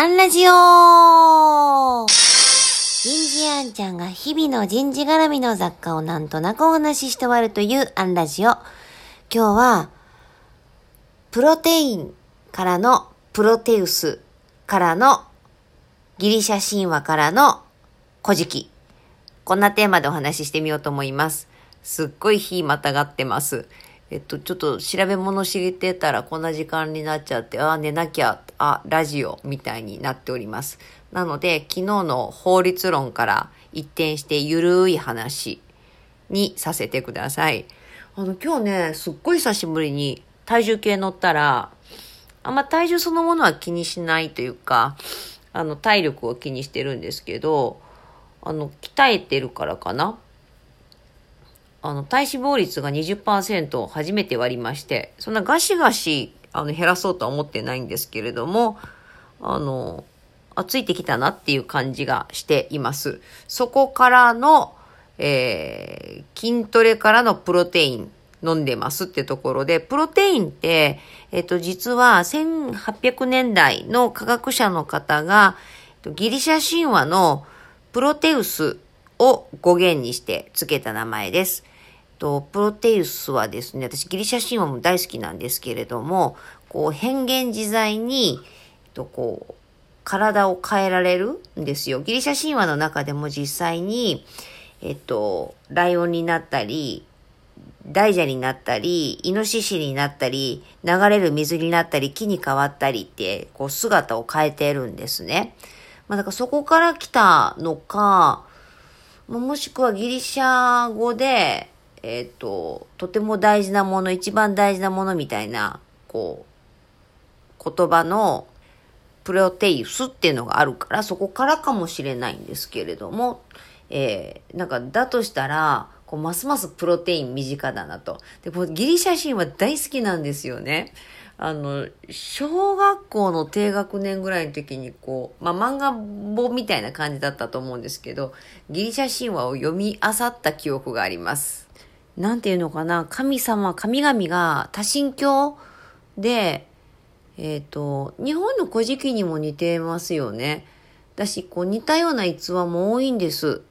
アンラジオ人事アンちゃんが日々の人事絡みの雑貨をなんとなくお話しして終わるというアンラジオ。今日は、プロテインからのプロテウスからのギリシャ神話からの古事記。こんなテーマでお話ししてみようと思います。すっごい日またがってます。えっと、ちょっと調べ物知れてたらこんな時間になっちゃって、ああ、寝なきゃ、あ、ラジオみたいになっております。なので、昨日の法律論から一転してゆるい話にさせてください。あの、今日ね、すっごい久しぶりに体重計乗ったら、あんま体重そのものは気にしないというか、あの、体力を気にしてるんですけど、あの、鍛えてるからかな？あの、体脂肪率が20%を初めて割りまして、そんなガシガシ、あの、減らそうとは思ってないんですけれども、あの、あ、ついてきたなっていう感じがしています。そこからの、えー、筋トレからのプロテイン飲んでますってところで、プロテインって、えっと、実は1800年代の科学者の方が、ギリシャ神話のプロテウスを語源にして付けた名前です。とプロテウスはですね、私ギリシャ神話も大好きなんですけれども、こう変幻自在に、えっとこう、体を変えられるんですよ。ギリシャ神話の中でも実際に、えっと、ライオンになったり、大蛇になったり、イノシシになったり、流れる水になったり、木に変わったりって、こう姿を変えてるんですね。まあだからそこから来たのか、もしくはギリシャ語で、えっ、と、とても大事なもの、一番大事なものみたいな、こう、言葉のプロテイウスっていうのがあるから、そこからかもしれないんですけれども、えー、なんか、だとしたら、こう、ますますプロテイン身近だなと。で、こうギリシャ神話大好きなんですよね。あの、小学校の低学年ぐらいの時にこう、まあ、漫画本みたいな感じだったと思うんですけど、ギリシャ神話を読み漁った記憶があります。なんていうのかな、神様、神々が多神教で、えっ、と、日本の古事記にも似てますよね。だし、こう似たような逸話も多いんです。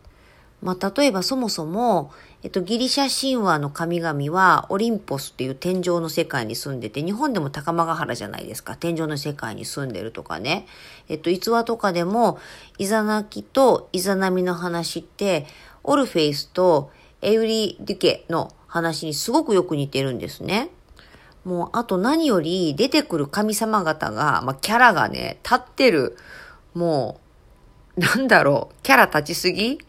まあ、例えばそもそも、えっと、ギリシャ神話の神々はオリンポスっていう天井の世界に住んでて、日本でも高間ヶ原じゃないですか。天井の世界に住んでるとかね。えっと、逸話とかでも、イザナキとイザナミの話って、オルフェイスとエウリデュケの話にすごくよく似てるんですね。もう、あと何より出てくる神様方が、まあ、キャラがね、立ってる。もう、なんだろう、キャラ立ちすぎ？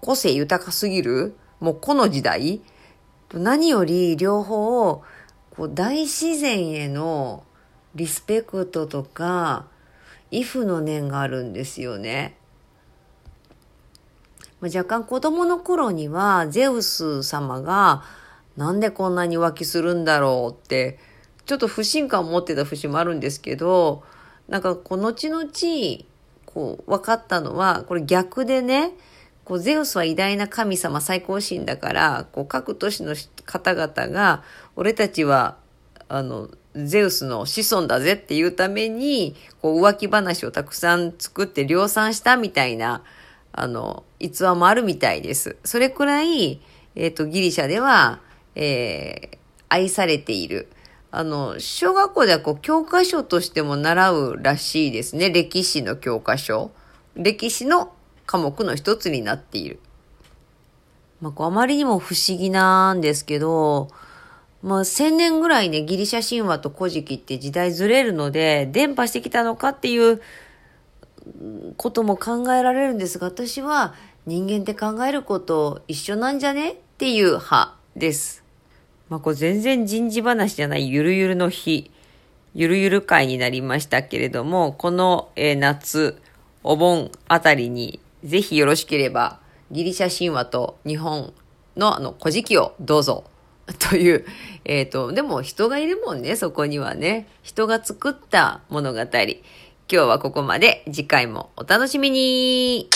個性豊かすぎる？もうこの時代？何より両方こう大自然へのリスペクトとか畏怖の念があるんですよね。まあ、若干子供の頃にはゼウス様がなんでこんなに浮気するんだろうってちょっと不信感を持ってた節もあるんですけどなんかこう後々こう分かったのはこれ逆でねこう、ゼウスは偉大な神様、最高神だから、こう、各都市の方々が、俺たちは、あの、ゼウスの子孫だぜっていうために、こう、浮気話をたくさん作って量産したみたいな、あの、逸話もあるみたいです。それくらい、えっ、ー、と、ギリシャでは、えー、愛されている。あの、小学校ではこう、教科書としても習うらしいですね。歴史の教科書。歴史の科目の一つになっている。まあ、こうあまりにも不思議なんですけど、まあ、千年ぐらいね、ギリシャ神話と古事記って時代ずれるので、伝播してきたのかっていうことも考えられるんですが、私は人間って考えること一緒なんじゃね？っていう派です。まあ、これ全然人事話じゃないゆるゆるの日、ゆるゆる会になりましたけれども、この、え、夏、お盆あたりにぜひよろしければ、ギリシャ神話と日本のあの、古事記をどうぞ。という、えっ、ー、と、でも人がいるもんね、そこにはね。人が作った物語。今日はここまで。次回もお楽しみに